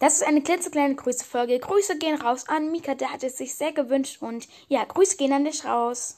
Das ist eine klitzekleine Grüße-Folge. Grüße gehen raus an Mika, der hat es sich sehr gewünscht und ja, Grüße gehen an dich raus.